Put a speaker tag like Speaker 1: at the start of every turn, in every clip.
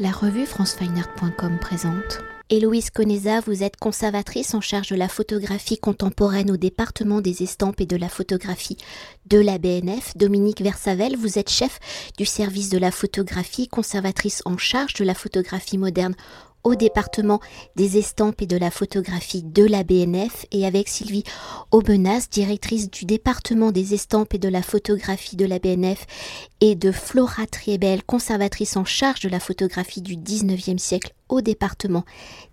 Speaker 1: La revue francefineart.com présente. Héloïse Conesa, vous êtes conservatrice en charge de la photographie contemporaine au département des estampes et de la photographie de la BNF. Dominique Versavel, vous êtes chef du service de la photographie, conservatrice en charge de la photographie moderne au département des estampes et de la photographie de la BNF et avec Sylvie Aubenas, directrice du département des estampes et de la photographie de la BNF et de Flora Triebel, conservatrice en charge de la photographie du 19e siècle au département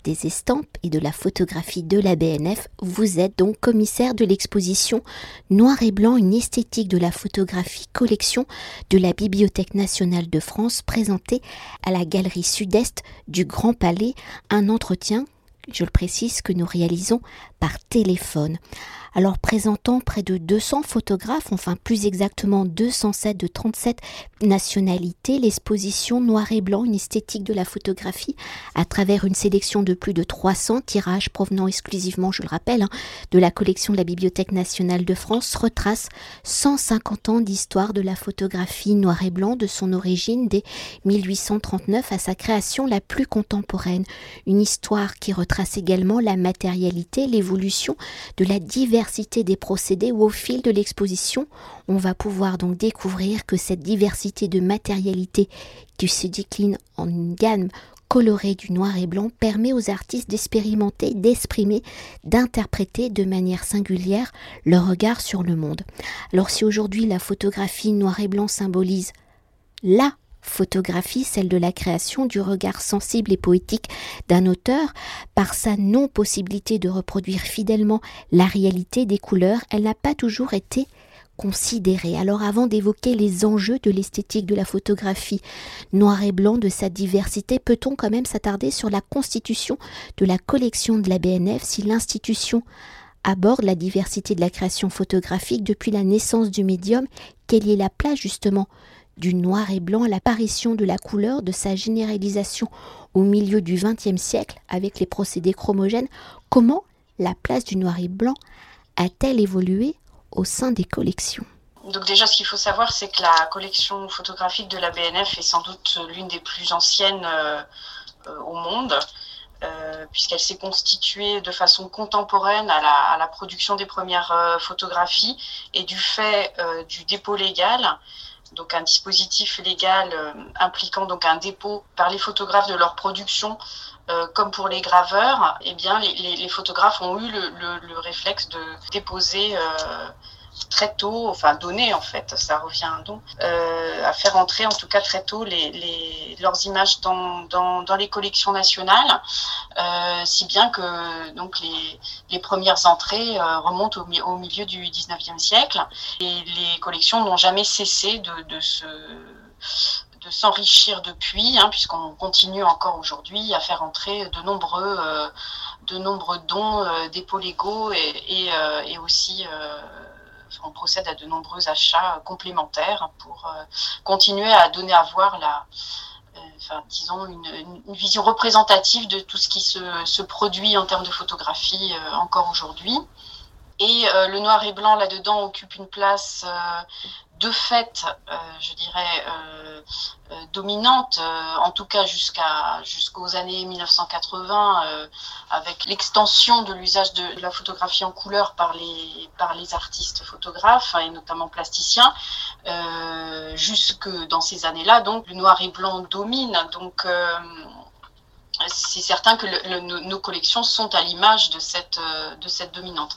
Speaker 1: des estampes et de la photographie de la BNF. Vous êtes donc commissaire de l'exposition Noir et blanc, une esthétique de la photographie collection de la Bibliothèque nationale de France présentée à la galerie sud-est du Grand Palais. Un entretien, je le précise, que nous réalisons par téléphone alors présentant près de 200 photographes, enfin plus exactement 207 de 37 nationalités, l'exposition Noir et Blanc, une esthétique de la photographie, à travers une sélection de plus de 300 tirages provenant exclusivement, je le rappelle, hein, de la collection de la Bibliothèque nationale de France, retrace 150 ans d'histoire de la photographie noir et blanc de son origine dès 1839 à sa création la plus contemporaine. Une histoire qui retrace également la matérialité, l'évolution de la diversité des procédés où au fil de l'exposition, on va pouvoir donc découvrir que cette diversité de matérialité qui se décline en une gamme colorée du noir et blanc permet aux artistes d'expérimenter, d'exprimer, d'interpréter de manière singulière leur regard sur le monde. Alors si aujourd'hui la photographie noir et blanc symbolise la photographie, celle de la création du regard sensible et poétique d'un auteur, par sa non-possibilité de reproduire fidèlement la réalité des couleurs, elle n'a pas toujours été considérée. Alors avant d'évoquer les enjeux de l'esthétique de la photographie noir et blanc, de sa diversité, peut-on quand même s'attarder sur la constitution de la collection de la BNF si l'institution aborde la diversité de la création photographique depuis la naissance du médium, quelle est la place justement du noir et blanc à l'apparition de la couleur, de sa généralisation au milieu du XXe siècle avec les procédés chromogènes, comment la place du noir et blanc a-t-elle évolué au sein des collections?
Speaker 2: Donc déjà, ce qu'il faut savoir, c'est que la collection photographique de la BNF est sans doute l'une des plus anciennes euh, euh, au monde, euh, puisqu'elle s'est constituée de façon contemporaine à la, à la production des premières photographies. Et du fait du dépôt légal donc un dispositif légal euh, impliquant donc un dépôt par les photographes de leur production, euh, comme pour les graveurs, eh bien les, photographes ont eu le, réflexe de déposer euh, très tôt, enfin donner en fait, ça revient donc, euh, à faire entrer en tout cas très tôt leurs images dans, les collections nationales, euh, si bien que donc les, premières entrées euh, remontent au, milieu du 19e siècle. Et les collections n'ont jamais cessé de, de se de s'enrichir depuis, hein, puisqu'on continue encore aujourd'hui à faire entrer de nombreux, dons euh, dépôts légaux et aussi on procède à de nombreux achats complémentaires pour euh, continuer à donner à voir la, euh, une, vision représentative de tout ce qui se, produit en termes de photographie euh, encore aujourd'hui. Et le noir et blanc là-dedans occupe une place de fait, euh, je dirais, euh, euh, dominante, en tout cas jusqu'à jusqu'aux années 1980, avec l'extension de l'usage de, la photographie en couleur par les par les artistes photographes hein, et notamment plasticiens, jusque dans ces années-là, donc le noir et blanc domine. Donc c'est certain que nos, collections sont à l'image de cette, euh, dominante.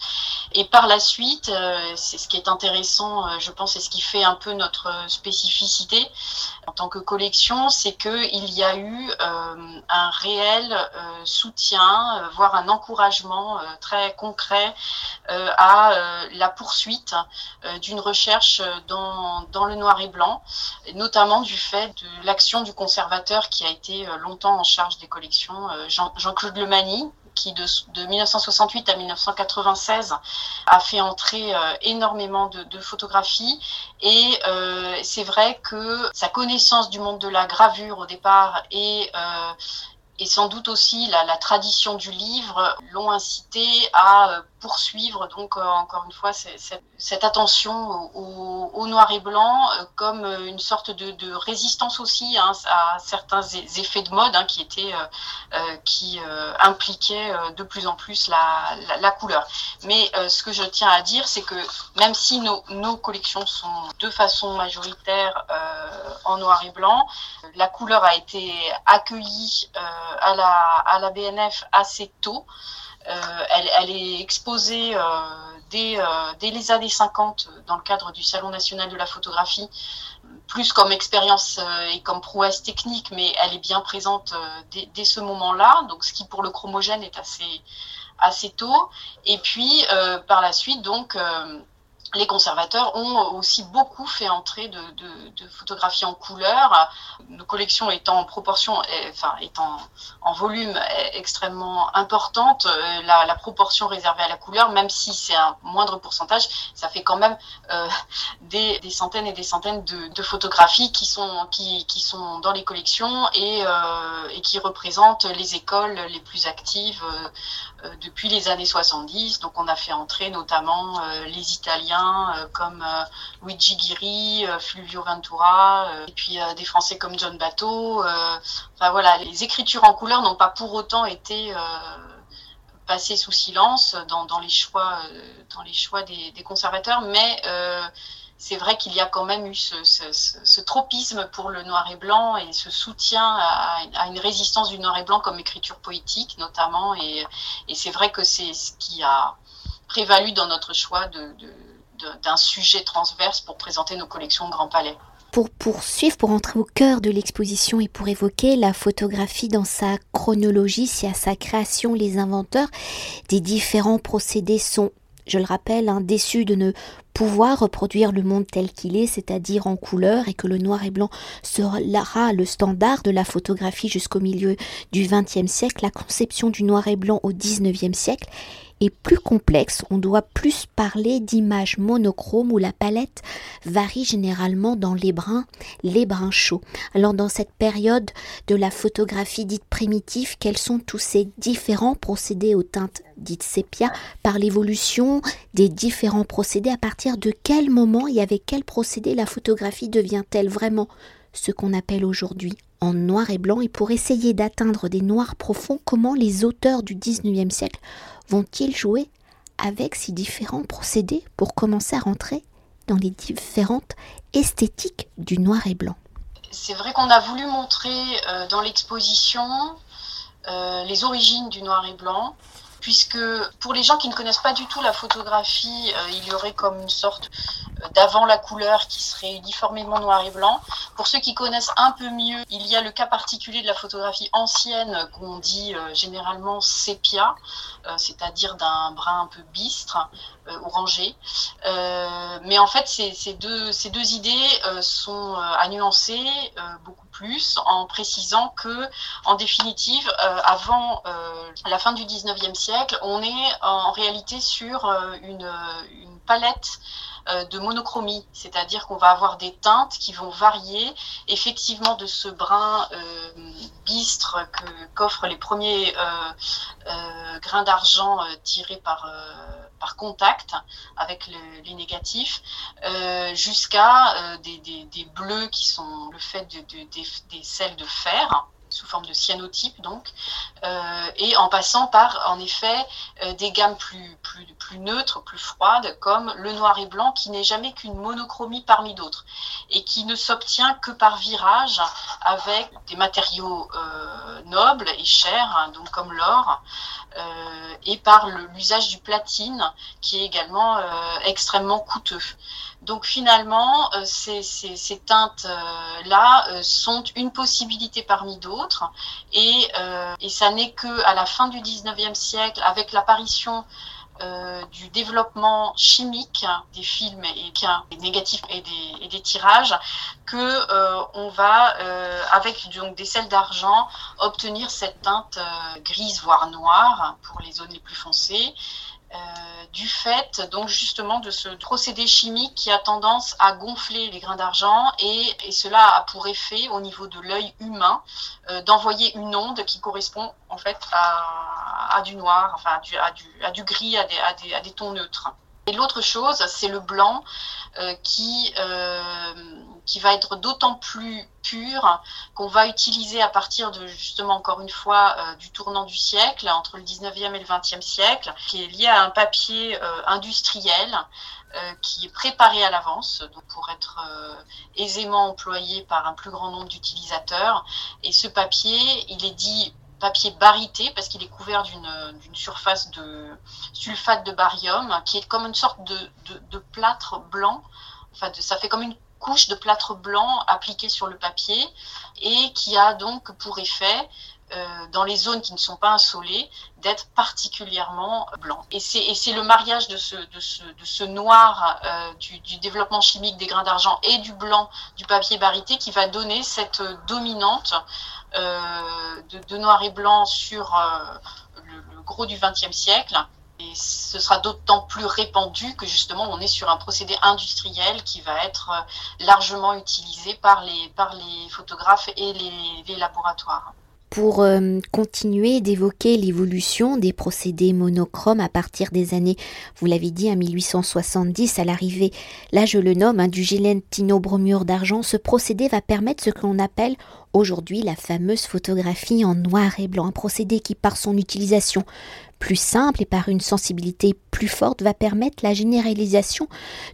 Speaker 2: Et par la suite, euh, c'est ce qui est intéressant, euh, je pense, et ce qui fait un peu notre spécificité en tant que collection, c'est qu'il y a eu un réel soutien, voire un encouragement très concret à la poursuite d'une recherche dans le noir et blanc, notamment du fait de l'action du conservateur qui a été longtemps en charge des collections euh, Jean-Claude Lemani, qui de, 1968 à 1996 a fait entrer euh, énormément de, photographies. Et euh, c'est vrai que sa connaissance du monde de la gravure au départ et sans doute aussi la, tradition du livre l'ont incité à poursuivre donc encore une fois cette, attention au, noir et blanc comme une sorte de, résistance aussi hein, à certains effets de mode hein, qui étaient qui impliquaient de plus en plus la, couleur. Mais ce que je tiens à dire, c'est que même si nos, collections sont de façon majoritaire en noir et blanc, la couleur a été accueillie à la BNF assez tôt. Euh, elle, est exposée euh, dès, euh, dès, les années 50 dans le cadre du Salon national de la photographie, plus comme expérience et comme prouesse technique, mais elle est bien présente dès, ce moment-là, donc ce qui pour le chromogène est assez, assez tôt. Et puis par la suite, donc les conservateurs ont aussi beaucoup fait entrer de, photographies en couleur, nos collections étant en proportion, enfin étant en volume extrêmement importante, euh, la, proportion réservée à la couleur, même si c'est un moindre pourcentage, ça fait quand même euh, des, centaines et des centaines de, photographies qui sont, qui, sont dans les collections euh, et, qui représentent les écoles les plus actives depuis les années 70. Donc on a fait entrer notamment les Italiens euh, comme euh, Luigi Guiri, euh, Fluvio Ventura, et puis des Français comme John Bateau. enfin voilà, les écritures en couleur n'ont pas pour autant été passées sous silence dans, les choix, dans les choix des, conservateurs, mais c'est vrai qu'il y a quand même eu ce, tropisme pour le noir et blanc et ce soutien à, une résistance du noir et blanc comme écriture poétique notamment. Et, c'est vrai que c'est ce qui a prévalu dans notre choix de, d'un sujet transverse pour présenter nos collections au Grand Palais.
Speaker 1: Pour poursuivre, pour entrer au cœur de l'exposition et pour évoquer la photographie dans sa chronologie, si à sa création les inventeurs des différents procédés sont, je le rappelle, hein, de ne pouvoir reproduire le monde tel qu'il est, c'est-à-dire en couleur, et que le noir et blanc sera le standard de la photographie jusqu'au milieu du XXe siècle, la conception du noir et blanc au XIXe siècle est plus complexe, on doit plus parler d'images monochromes où la palette varie généralement dans les brins, les brins chauds. Alors dans cette période de la photographie dite primitive, quels sont tous ces différents procédés aux teintes dites sépia par l'évolution des différents procédés à partir de quel moment et avec quel procédé la photographie devient-elle vraiment ce qu'on appelle aujourd'hui en noir et blanc. Et pour essayer d'atteindre des noirs profonds, comment les auteurs du 19e siècle vont-ils jouer avec ces différents procédés pour commencer à rentrer dans les différentes esthétiques du noir et blanc?
Speaker 2: C'est vrai qu'on a voulu montrer euh, dans l'exposition euh, les origines du noir et blanc, puisque pour les gens qui ne connaissent pas du tout la photographie, euh, il y aurait comme une sorte d'avant la couleur qui serait uniformément noir et blanc. Pour ceux qui connaissent un peu mieux, il y a le cas particulier de la photographie ancienne qu'on dit euh, généralement sépia, euh, c'est-à-dire d'un brun un peu bistre, euh, orangé. mais en fait, ces, deux, ces deux idées sont à nuancer beaucoup plus en précisant que, en définitive, avant la fin du 19e siècle, on est en réalité sur une, une palette euh, de monochromie, c'est-à-dire qu'on va avoir des teintes qui vont varier effectivement de ce brun euh, bistre qu'offrent les premiers euh, grains d'argent tirés par, contact avec les négatifs, jusqu'à des, bleus qui sont le fait de, des sels de fer sous forme de cyanotype donc, euh, et en passant par en effet euh, des gammes plus, neutres, plus froides, comme le noir et blanc qui n'est jamais qu'une monochromie parmi d'autres et qui ne s'obtient que par virage avec des matériaux euh, nobles et chers, hein, donc comme l'or, et par l'usage du platine qui est également extrêmement coûteux. Donc finalement, euh, ces, teintes-là euh, sont une possibilité parmi d'autres. Et, euh, ça n'est que à la fin du 19e siècle, avec l'apparition du développement chimique des films et des négatifs et des, tirages que on va avec donc des sels d'argent obtenir cette teinte grise voire noire pour les zones les plus foncées euh, du fait donc justement de ce procédé chimique qui a tendance à gonfler les grains d'argent et, cela a pour effet au niveau de l'œil humain euh, d'envoyer une onde qui correspond en fait à, du noir, enfin à du, gris, à des, tons neutres. Et l'autre chose, c'est le blanc euh, qui, euh, qui va être d'autant plus pur qu'on va utiliser à partir de, justement, encore une fois, euh, du tournant du siècle, entre le 19e et le 20e siècle, qui est lié à un papier industriel qui est préparé à l'avance, donc pour être aisément employé par un plus grand nombre d'utilisateurs. Et ce papier, il est dit papier barité parce qu'il est couvert d'une surface de sulfate de barium qui est comme une sorte de, de, plâtre blanc. Enfin, ça fait comme une couche de plâtre blanc appliquée sur le papier et qui a donc pour effet euh, dans les zones qui ne sont pas insolées, d'être particulièrement blanc. Et c'est le mariage de ce, noir euh, du, développement chimique des grains d'argent et du blanc du papier barité qui va donner cette dominante euh, de, noir et blanc sur le, gros du XXe siècle. Et ce sera d'autant plus répandu que justement on est sur un procédé industriel qui va être largement utilisé par les, photographes et les, laboratoires.
Speaker 1: Pour euh, continuer d'évoquer l'évolution des procédés monochromes à partir des années, vous l'avez dit, à 1870 à l'arrivée, là je le nomme, hein, du gélatino-bromure d'argent, ce procédé va permettre ce que l'on appelle aujourd'hui la fameuse photographie en noir et blanc, un procédé qui par son utilisation plus simple et par une sensibilité plus forte va permettre la généralisation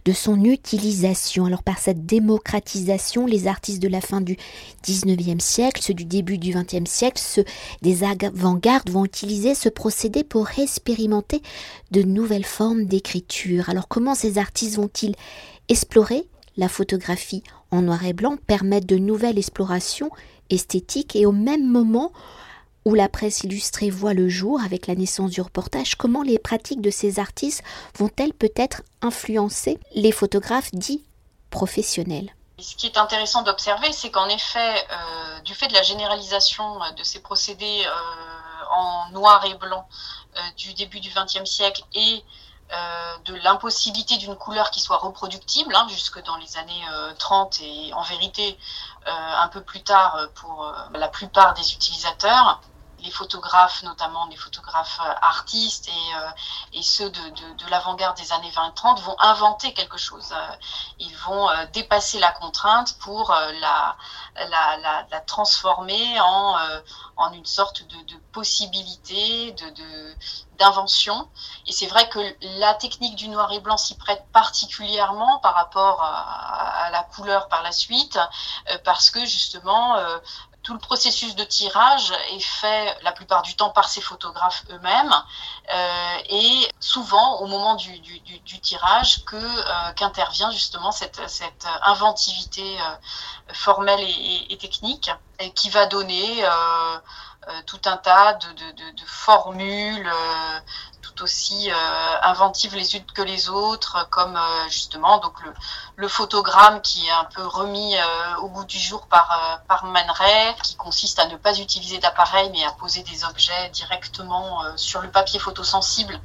Speaker 1: de son utilisation. Alors par cette démocratisation, les artistes de la fin du 19e siècle, ceux du début du 20e siècle, ceux des avant-gardes vont utiliser ce procédé pour expérimenter de nouvelles formes d'écriture. Alors comment ces artistes vont-ils explorer la photographie en noir et blanc, permettre de nouvelles explorations esthétiques et au même moment où la presse illustrée voit le jour avec la naissance du reportage, comment les pratiques de ces artistes vont-elles peut-être influencer les photographes dits professionnels?
Speaker 2: Ce qui est intéressant d'observer, c'est qu'en effet, euh, du fait de la généralisation de ces procédés euh, en noir et blanc euh, du début du XXe siècle et de l'impossibilité d'une couleur qui soit reproductible, hein, jusque dans les années 30 et en vérité un peu plus tard pour la plupart des utilisateurs, les photographes, notamment les photographes euh, artistes et, euh, et ceux de, de, de l'avant-garde des années 20-30 vont inventer quelque chose. Euh, ils vont dépasser la contrainte pour la, la, la, transformer en, en une sorte de, de possibilité, de, d'invention. Et c'est vrai que la technique du noir et blanc s'y prête particulièrement par rapport à, la couleur par la suite, parce que justement, tout le processus de tirage est fait la plupart du temps par ces photographes eux-mêmes euh, et souvent au moment du, du, tirage que euh, qu'intervient justement cette, cette inventivité euh, formelle et, technique et qui va donner tout un tas de, de formules aussi euh, inventives les unes que les autres, comme euh, justement donc le, photogramme qui est un peu remis euh, au bout du jour par, par qui consiste à ne pas utiliser d'appareil mais à poser des objets directement sur le papier photosensible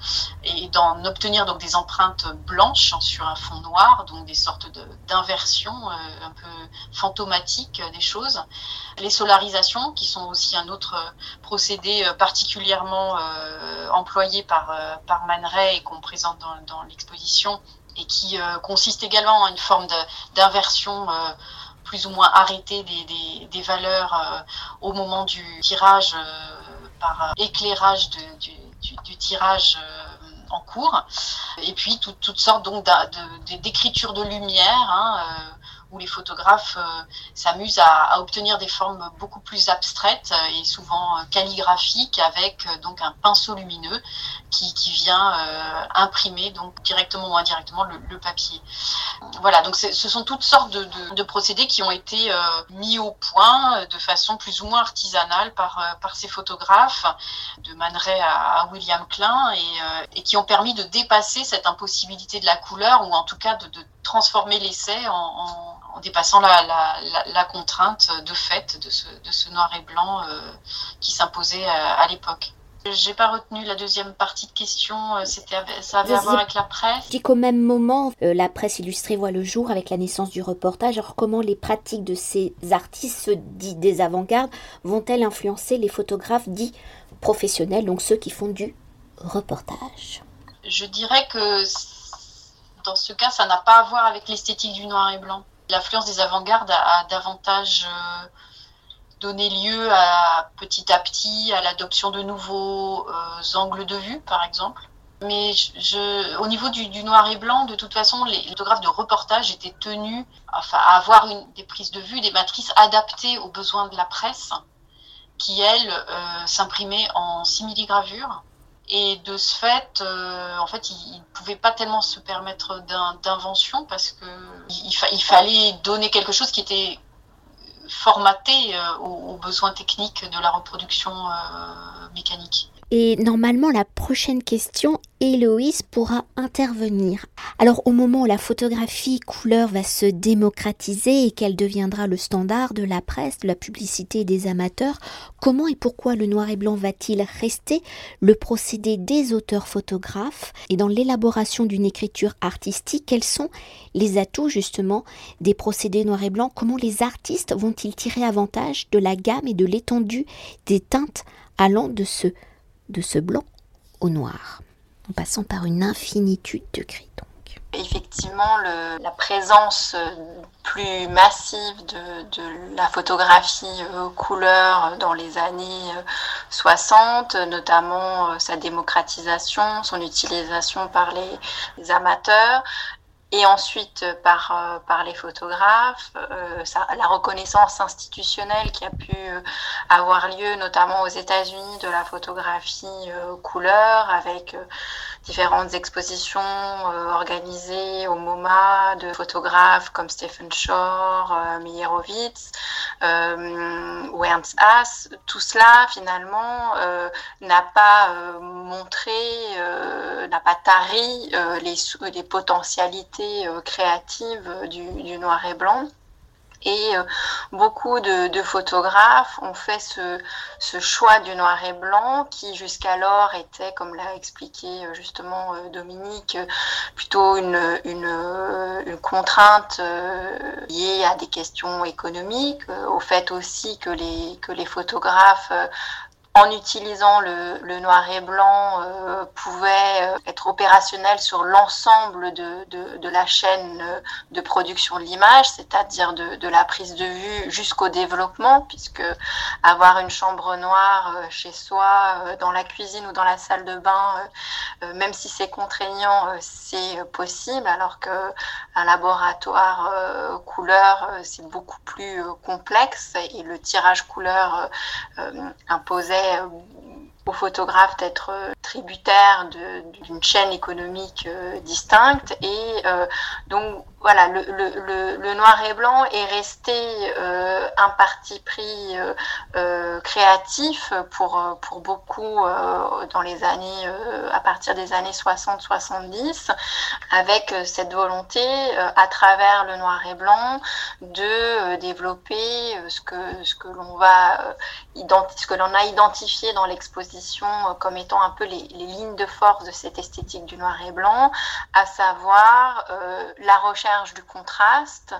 Speaker 2: et d'en obtenir donc des empreintes blanches sur un fond noir, donc des sortes d'inversions un peu fantomatiques des choses. Les solarisations, qui sont aussi un autre procédé particulièrement employé par par Man Ray et qu'on présente dans, l'exposition et qui euh, consiste également en une forme d'inversion euh, plus ou moins arrêtée des, valeurs au moment du tirage par éclairage du, tirage en cours. Et puis toutes sortes donc d'écriture de, lumière. Hein, où les photographes euh, s'amusent à, obtenir des formes beaucoup plus abstraites et souvent euh, calligraphiques avec euh, donc un pinceau lumineux qui, vient imprimer donc directement ou indirectement le, papier. Voilà, donc ce sont toutes sortes de, de, procédés qui ont été mis au point de façon plus ou moins artisanale par, par ces photographes, de Man Ray à, William Klein, et, et, qui ont permis de dépasser cette impossibilité de la couleur, ou en tout cas de, transformer l'essai en dépassant la, contrainte de fait de ce, noir et blanc euh, qui s'imposait à, l'époque. J'ai pas retenu la deuxième partie de question. Euh, c'était, ça avait à voir avec la presse.
Speaker 1: Dis qu'au même moment, euh, la presse illustrée voit le jour avec la naissance du reportage. Alors, comment les pratiques de ces artistes, dits des avant-gardes, vont-elles influencer les photographes dits professionnels, donc ceux qui font du reportage?
Speaker 2: Je dirais que dans ce cas, ça n'a pas à voir avec l'esthétique du noir et blanc. L'influence des avant-gardes a, davantage euh, donné lieu à petit à petit à l'adoption de nouveaux euh, angles de vue, par exemple. Mais au niveau du, noir et blanc, de toute façon, les photographes de reportage étaient tenus enfin, à avoir des prises de vue, des matrices adaptées aux besoins de la presse, qui, elles, euh, s'imprimaient en simili-gravure. Et de ce fait, euh, en fait, ils ne pouvaient pas tellement se permettre d'invention parce que il, fallait donner quelque chose qui était formaté euh, aux, besoins techniques de la reproduction mécanique.
Speaker 1: Et normalement, la prochaine question, Héloïse pourra intervenir. Alors, au moment où la photographie couleur va se démocratiser et qu'elle deviendra le standard de la presse, de la publicité des amateurs, comment et pourquoi le noir et blanc va-t-il rester le procédé des auteurs photographes? Et dans l'élaboration d'une écriture artistique, quels sont les atouts justement des procédés noir et blanc? Comment les artistes vont-ils tirer avantage de la gamme et de l'étendue des teintes allant de ce de ce blanc au noir, en passant par une infinitude de gris.
Speaker 3: Effectivement, la présence euh, plus massive de, la photographie euh, couleur dans les années 60, euh, notamment sa démocratisation, son utilisation par les amateurs, et ensuite euh, par, euh, par les photographes, euh, la reconnaissance institutionnelle qui a pu avoir lieu notamment aux États-Unis de la photographie couleur avec différentes expositions organisées au MoMA de photographes comme Stephen Shore, Meyerowitz ou Ernst Haas. Tout cela finalement n'a pas montré, n'a pas tari les, les potentialités euh, créative euh, du, noir et blanc. Et euh, beaucoup de, photographes ont fait ce, choix du noir et blanc qui jusqu'alors était, comme l'a expliqué justement Dominique, plutôt une, une, contrainte liée à des questions économiques, au fait aussi que les, que les photographes en utilisant le, noir et blanc, euh, pouvait euh, être opérationnel sur l'ensemble de, la chaîne euh, de production de l'image, c'est-à-dire de, de, la prise de vue jusqu'au développement, puisque avoir une chambre noire chez soi, dans la cuisine ou dans la salle de bain, même si c'est contraignant, c'est possible, alors qu'un laboratoire couleur, c'est beaucoup plus complexe et le tirage couleur imposait euh, aux photographes d'être euh, tributaires d'une chaîne économique euh, distincte et donc voilà, le, noir et blanc est resté euh, un parti pris euh, euh créatif pour, pour beaucoup dans les années, à partir des années 60-70, avec cette volonté, à travers le noir et blanc, de développer ce que, ce que l'on va ce que l'on a identifié dans l'exposition comme étant un peu les, les, lignes de force de cette esthétique du noir et blanc, à savoir la recherche du contraste,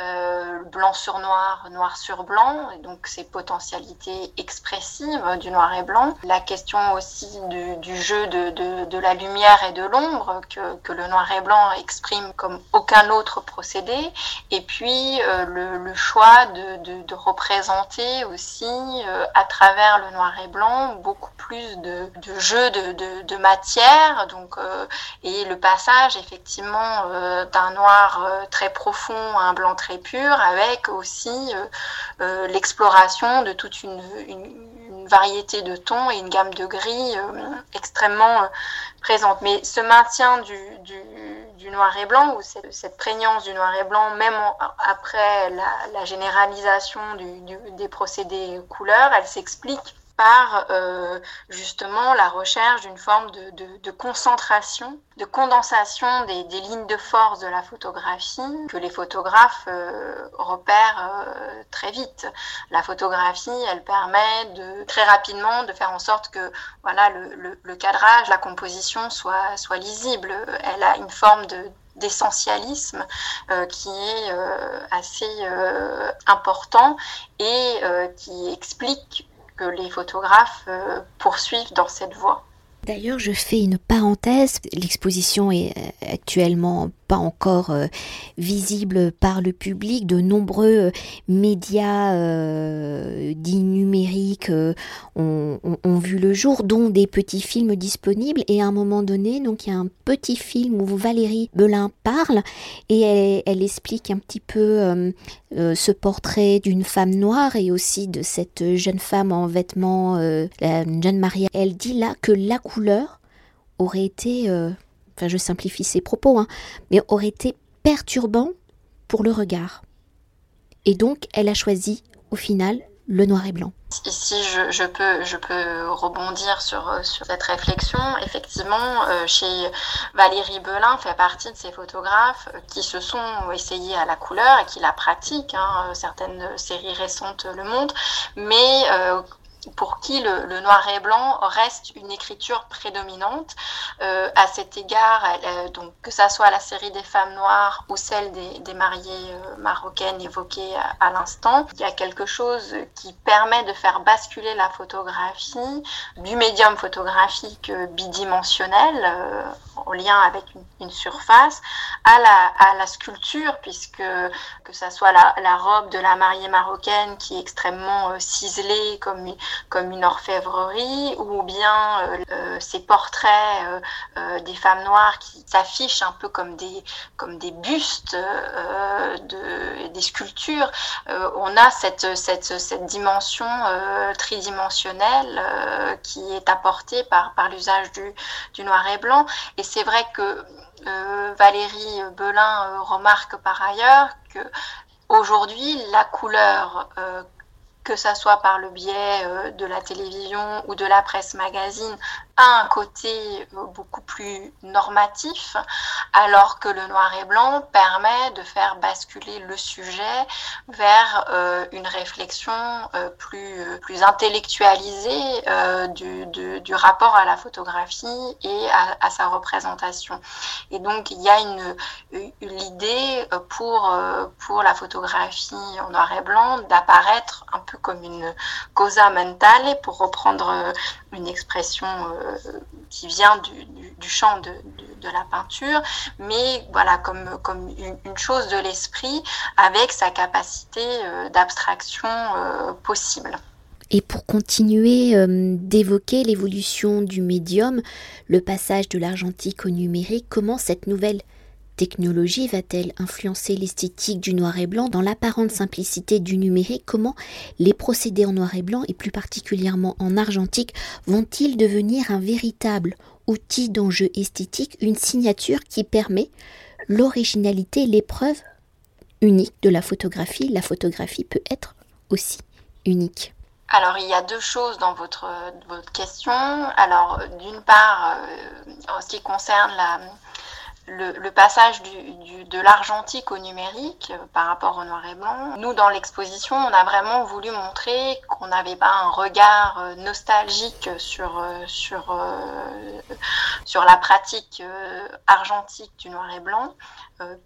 Speaker 3: euh, blanc sur noir, noir sur blanc, et donc ces potentialités expressives du noir et blanc. La question aussi du, jeu de, la lumière et de l'ombre que, le noir et blanc exprime comme aucun autre procédé, et puis euh, le, choix de, représenter aussi euh, à travers le noir et blanc beaucoup plus de, jeu de, matière, donc, et le passage effectivement d'un noir euh, très profond un blanc très pur, avec aussi euh, euh, l'exploration de toute une, variété de tons et une gamme de gris extrêmement présente. Mais ce maintien du, noir et blanc, ou cette, prégnance du noir et blanc, même après la, généralisation des procédés couleurs, elle s'explique par euh, justement la recherche d'une forme de, concentration, de condensation des, lignes de force de la photographie que les photographes euh, repèrent euh, très vite. La photographie, elle permet de très rapidement de faire en sorte que voilà le, cadrage, la composition soit, soit lisible. Elle a une forme de d'essentialisme qui est assez important et qui explique que les photographes poursuivent dans cette voie.
Speaker 1: D'ailleurs, je fais une parenthèse. L'exposition est euh, actuellement pas encore euh, visible par le public. De nombreux euh, médias dits numériques ont, vu le jour, dont des petits films disponibles. Et à un moment donné, donc il y a un petit film où Valérie Belin parle et elle, explique un petit peu ce portrait d'une femme noire et aussi de cette jeune femme en vêtements, la jeune Maria. Elle dit là que la couleur aurait été, euh, enfin je simplifie ses propos, hein, mais aurait été perturbant pour le regard. Et donc elle a choisi au final le noir et blanc.
Speaker 3: Ici, je, peux, je peux rebondir sur, euh, sur cette réflexion. Effectivement, euh, chez Valérie Belin fait partie de ces photographes qui se sont essayés à la couleur et qui la pratiquent. Hein. Certaines séries récentes le montrent. Mais pour qui le, noir et blanc reste une écriture prédominante. Euh, à cet égard, euh, donc, que ça soit la série des femmes noires ou celle des, mariées euh, marocaines évoquées à, l'instant, il y a quelque chose qui permet de faire basculer la photographie du médium photographique bidimensionnel en lien avec une, surface à la, à la, sculpture, puisque que ça soit la, la, robe de la mariée marocaine qui est extrêmement ciselée comme comme une orfèvrerie, ou bien euh, euh, ces portraits euh, des femmes noires qui s'affichent un peu comme des, comme des bustes, de, des sculptures. on a cette, cette, cette dimension tridimensionnelle qui est apportée par, par l'usage du, du noir et blanc. C'est vrai que Valérie Belin remarque par ailleurs que aujourd'hui la couleur que ça soit par le biais euh, de la télévision ou de la presse magazine, a un côté euh, beaucoup plus normatif, alors que le noir et blanc permet de faire basculer le sujet vers euh, une réflexion plus, plus intellectualisée du, du, rapport à la photographie et à, sa représentation. Et donc, il y a une, l'idée pour, pour la photographie en noir et blanc d'apparaître un peu comme une causa mentale, pour reprendre euh, une expression euh, qui vient du, champ de, la peinture, mais voilà, comme, comme une, chose de l'esprit avec sa capacité euh, d'abstraction possible.
Speaker 1: Et pour continuer d'évoquer l'évolution du médium, le passage de l'argentique au numérique, comment cette nouvelle technologie va-t-elle influencer l'esthétique du noir et blanc dans l'apparente simplicité du numérique? Comment les procédés en noir et blanc et plus particulièrement en argentique vont-ils devenir un véritable outil d'enjeu esthétique, une signature qui permet l'originalité, l'épreuve unique de la photographie? La photographie peut être aussi unique.
Speaker 3: Alors, il y a deux choses dans votre, votre question. Alors, d'une part, euh, en ce qui concerne la, le, passage du, de l'argentique au numérique euh, par rapport au noir et blanc. Nous, dans l'exposition, on a vraiment voulu montrer qu'on n'avait pas un regard euh, nostalgique sur, euh, sur, sur la pratique argentique du noir et blanc,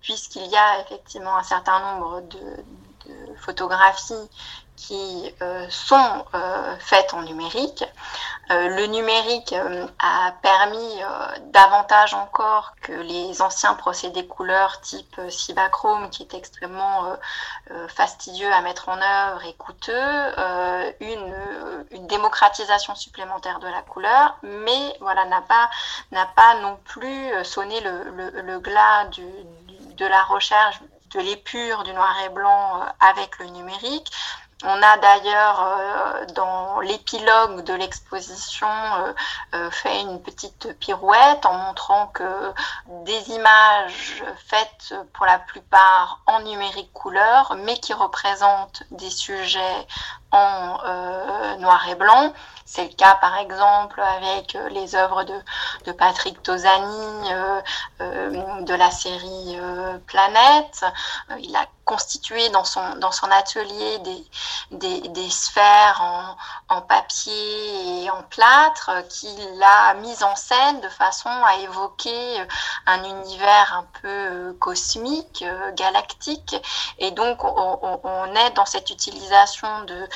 Speaker 3: puisqu'il y a effectivement un certain nombre de, de photographies qui euh, sont euh, faites en numérique. Euh, le numérique a permis davantage encore que les anciens procédés couleurs type Cibachrome, qui est extrêmement fastidieux à mettre en œuvre et coûteux, une, démocratisation supplémentaire de la couleur, mais voilà, n'a pas, pas non plus sonné le, glas de la recherche de l'épure du noir et blanc avec le numérique. On a d'ailleurs euh, dans l'épilogue de l'exposition euh, euh, fait une petite pirouette en montrant que des images faites pour la plupart en numérique couleur, mais qui représentent des sujets en noir et blanc, c'est le cas par exemple avec euh, les œuvres de, Patrick Tosani euh, euh, de la série Planète. il a constitué dans son, dans son atelier des, des, sphères en, en, papier et en plâtre qu'il a mises en scène de façon à évoquer un univers un peu cosmique, galactique. Et donc on, on est dans cette utilisation de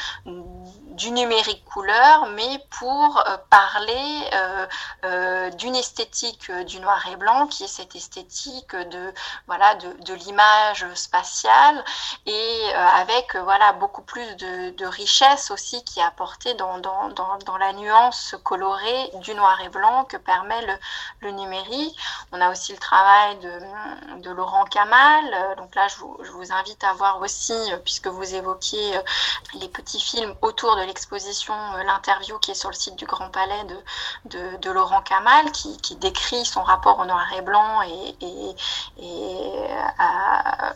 Speaker 3: du numérique couleur, mais pour parler d'une esthétique du noir et blanc, qui est cette esthétique de voilà de, l'image spatiale et avec voilà beaucoup plus de, richesse aussi qui est apportée dans, dans, dans, la nuance colorée du noir et blanc que permet le, le numérique. On a aussi le travail de, de Laurent Kamal. Donc là, je je vous, invite à voir aussi, puisque vous évoquiez les petits films autour de l'exposition, l'interview qui est sur le site du Grand Palais de, de, Laurent Kamal, qui, qui, décrit son rapport au noir et blanc et, et, à,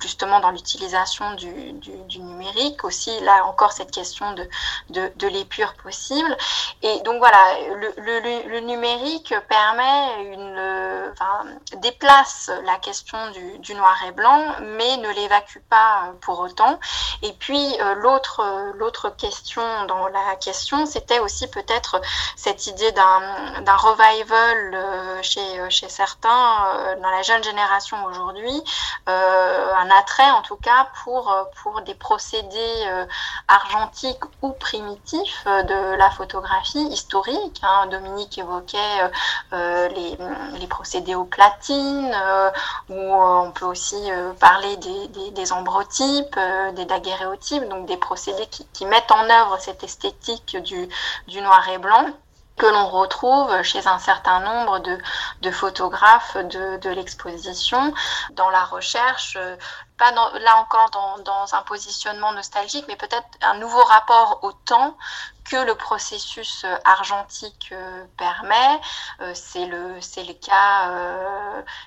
Speaker 3: justement dans l'utilisation du, du, numérique. Aussi, là encore, cette question de, de, de l'épure possible. Et donc voilà, le, le, numérique permet une, enfin, déplace la question du, du, noir et blanc, mais ne l'évacue pas pour autant. Et puis euh, l'autre l'autre question dans la question, c'était aussi peut-être cette idée d'un revival euh, chez, chez certains, euh, dans la jeune génération aujourd'hui, un attrait en tout cas pour, pour des procédés argentiques ou primitifs de la photographie historique. Hein. Dominique évoquait les, les, procédés aux platines, ou on peut aussi parler des, des, des ambrotypes, des daguerréotypes, donc des procédés qui, qui mettent en œuvre cette esthétique du, noir et blanc que l'on retrouve chez un certain nombre de, photographes de, de l'exposition dans la recherche, pas là encore dans, un positionnement nostalgique, mais peut-être un nouveau rapport au temps que le processus euh, argentique euh, permet. Euh, c'est le, le cas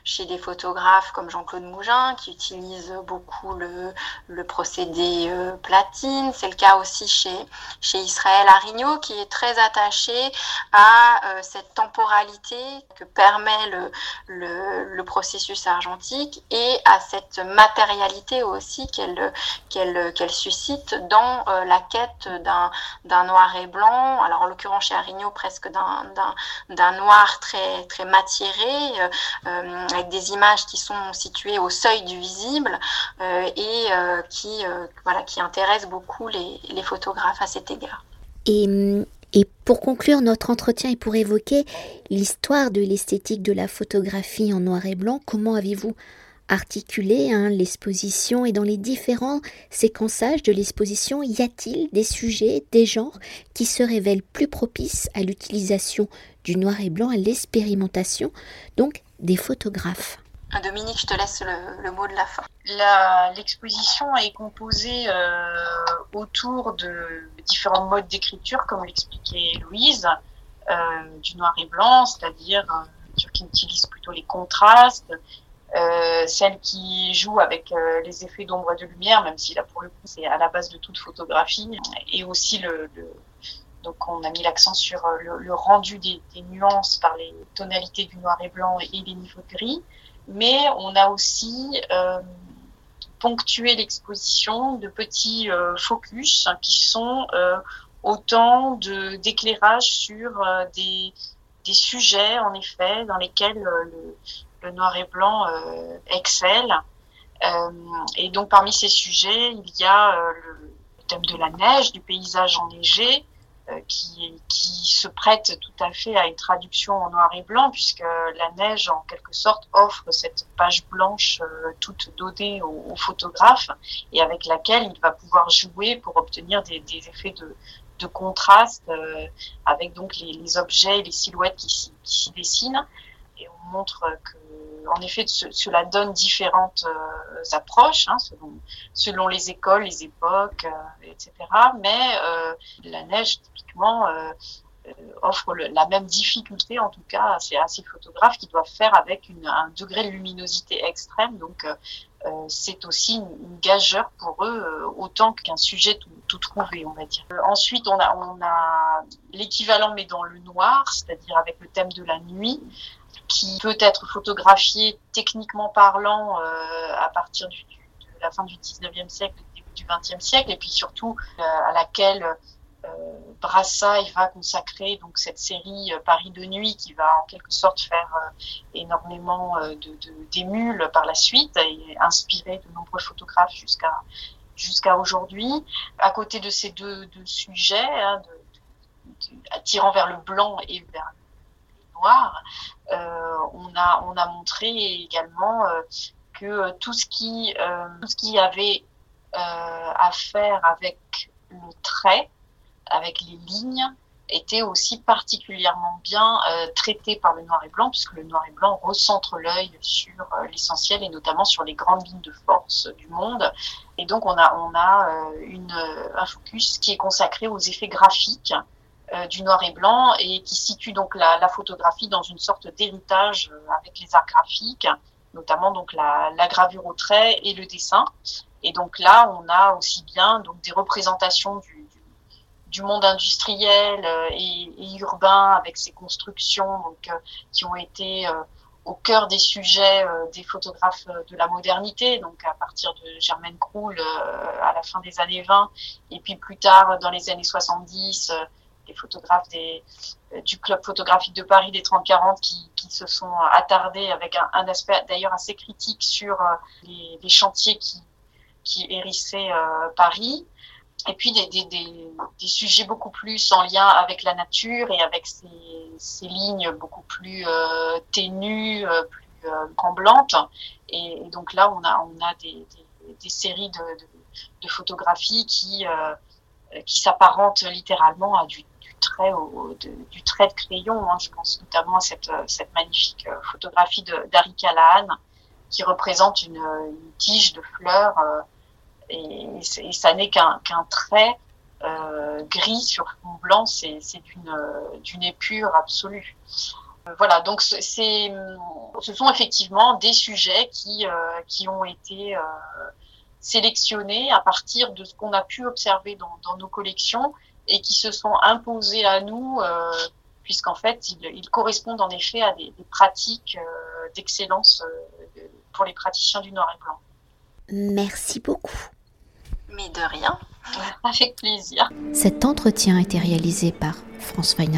Speaker 3: chez des photographes comme Jean-Claude Mougin qui utilise beaucoup le, le procédé platine. C'est le cas aussi chez, chez Israël Arigno qui est très attaché à cette temporalité que permet le, le processus argentique et à cette matérialité aussi qu'elle, qu'elle, qu'elle suscite dans la quête d'un, d'un noir et blanc, alors en l'occurrence chez Arigno presque d'un noir très, très matéré, euh, euh, avec des images qui sont situées au seuil du visible euh, et qui, voilà, qui intéressent beaucoup les, les, photographes à cet égard.
Speaker 1: Et, et pour conclure notre entretien et pour évoquer l'histoire de l'esthétique de la photographie en noir et blanc, comment avez-vous articuler hein, l'exposition et dans les différents séquençages de l'exposition, y a-t-il des sujets, des genres qui se révèlent plus propices à l'utilisation du noir et blanc, à l'expérimentation, donc des photographes?
Speaker 3: Dominique, je te laisse le, mot de la fin.
Speaker 2: L'exposition est composée euh, autour de différents modes d'écriture, comme l'expliquait Louise, euh, du noir et blanc, c'est-à-dire euh, qui utilise plutôt les contrastes, celle qui joue avec euh, les effets d'ombre et de lumière, même si là pour le coup c'est à la base de toute photographie, et aussi le, le donc on a mis l'accent sur euh, le, le rendu des, des, nuances par les tonalités du noir et blanc et les niveaux de gris, mais on a aussi euh, ponctué l'exposition de petits focus qui sont autant de d'éclairage sur des, des sujets en effet dans lesquels le, le noir et blanc euh, excelle. Euh, et donc parmi ces sujets, il y a euh, le thème de la neige, du paysage enneigé, qui, qui se prête tout à fait à une traduction en noir et blanc, puisque la neige, en quelque sorte, offre cette page blanche toute donnée au, photographe et avec laquelle il va pouvoir jouer pour obtenir des, effets de, de contraste avec donc les, objets et les silhouettes qui s'y dessinent. Et on montre que en effet, cela donne différentes euh, approches hein, selon, les écoles, les époques, euh, etc. Mais euh, la neige, typiquement, offre la même difficulté, en tout cas, à ces, photographes qui doivent faire avec une, un degré de luminosité extrême. Donc, c'est aussi une, gageure pour eux, autant qu'un sujet tout, tout, trouvé, on va dire. ensuite, on a l'équivalent, mais dans le noir, c'est-à-dire avec le thème de la nuit qui peut être photographié techniquement parlant euh, à partir du, de la fin du 19e siècle, début du 20e siècle, et puis surtout euh, à laquelle euh, Brassailles va consacrer donc cette série Paris de nuit qui va en quelque sorte faire énormément de, de d'émules par la suite et inspirer de nombreux photographes jusqu'à jusqu'à aujourd'hui. À côté de ces deux, sujets, hein, attirant vers le blanc et vers le noir, on, a, on a montré également que tout ce qui, qui avait à faire avec le trait, avec les lignes, était aussi particulièrement bien euh, traité par le noir et blanc, puisque le noir et blanc recentre l'œil sur euh, l'essentiel et notamment sur les grandes lignes de force du monde. Et donc on a, euh, un focus qui est consacré aux effets graphiques du noir et blanc et qui situe donc la, photographie dans une sorte d'héritage avec les arts graphiques, notamment donc la, gravure au trait et le dessin. Et donc là, on a aussi bien donc des représentations du, monde industriel euh, et, urbain avec ces constructions euh, qui ont été euh, au cœur des sujets des photographes de la modernité, donc à partir de Germaine Kroul à la fin des années 20, et puis plus tard dans les années 70, les photographes des, du club photographique de Paris des 30-40 qui, qui, se sont attardés avec un, aspect d'ailleurs assez critique sur les, les, chantiers qui, qui hérissaient Paris et puis des, des, des, des, sujets beaucoup plus en lien avec la nature et avec ces, ces lignes beaucoup plus euh, ténues, euh, plus euh, tremblantes. Et, donc là, on a, on a des, des séries de, de, photographies qui, euh, qui s'apparentent littéralement à du trait, de, du trait de crayon. Hein. Je pense notamment à cette, cette magnifique euh, photographie d'Ari Callahan qui représente une, une, tige de fleurs et, ça n'est qu'un trait euh, gris sur fond blanc, c'est d'une épure absolue. Euh, voilà, donc ce sont effectivement des sujets qui, euh, ont été euh, sélectionnés à partir de ce qu'on a pu observer dans, nos collections et qui se sont imposés à nous, euh, puisqu'en fait, ils, ils, correspondent en effet à des, des pratiques d'excellence pour les praticiens du noir et blanc.
Speaker 1: Merci beaucoup.
Speaker 3: Mais de rien.
Speaker 2: Avec plaisir.
Speaker 1: Cet entretien a été réalisé par France Weiner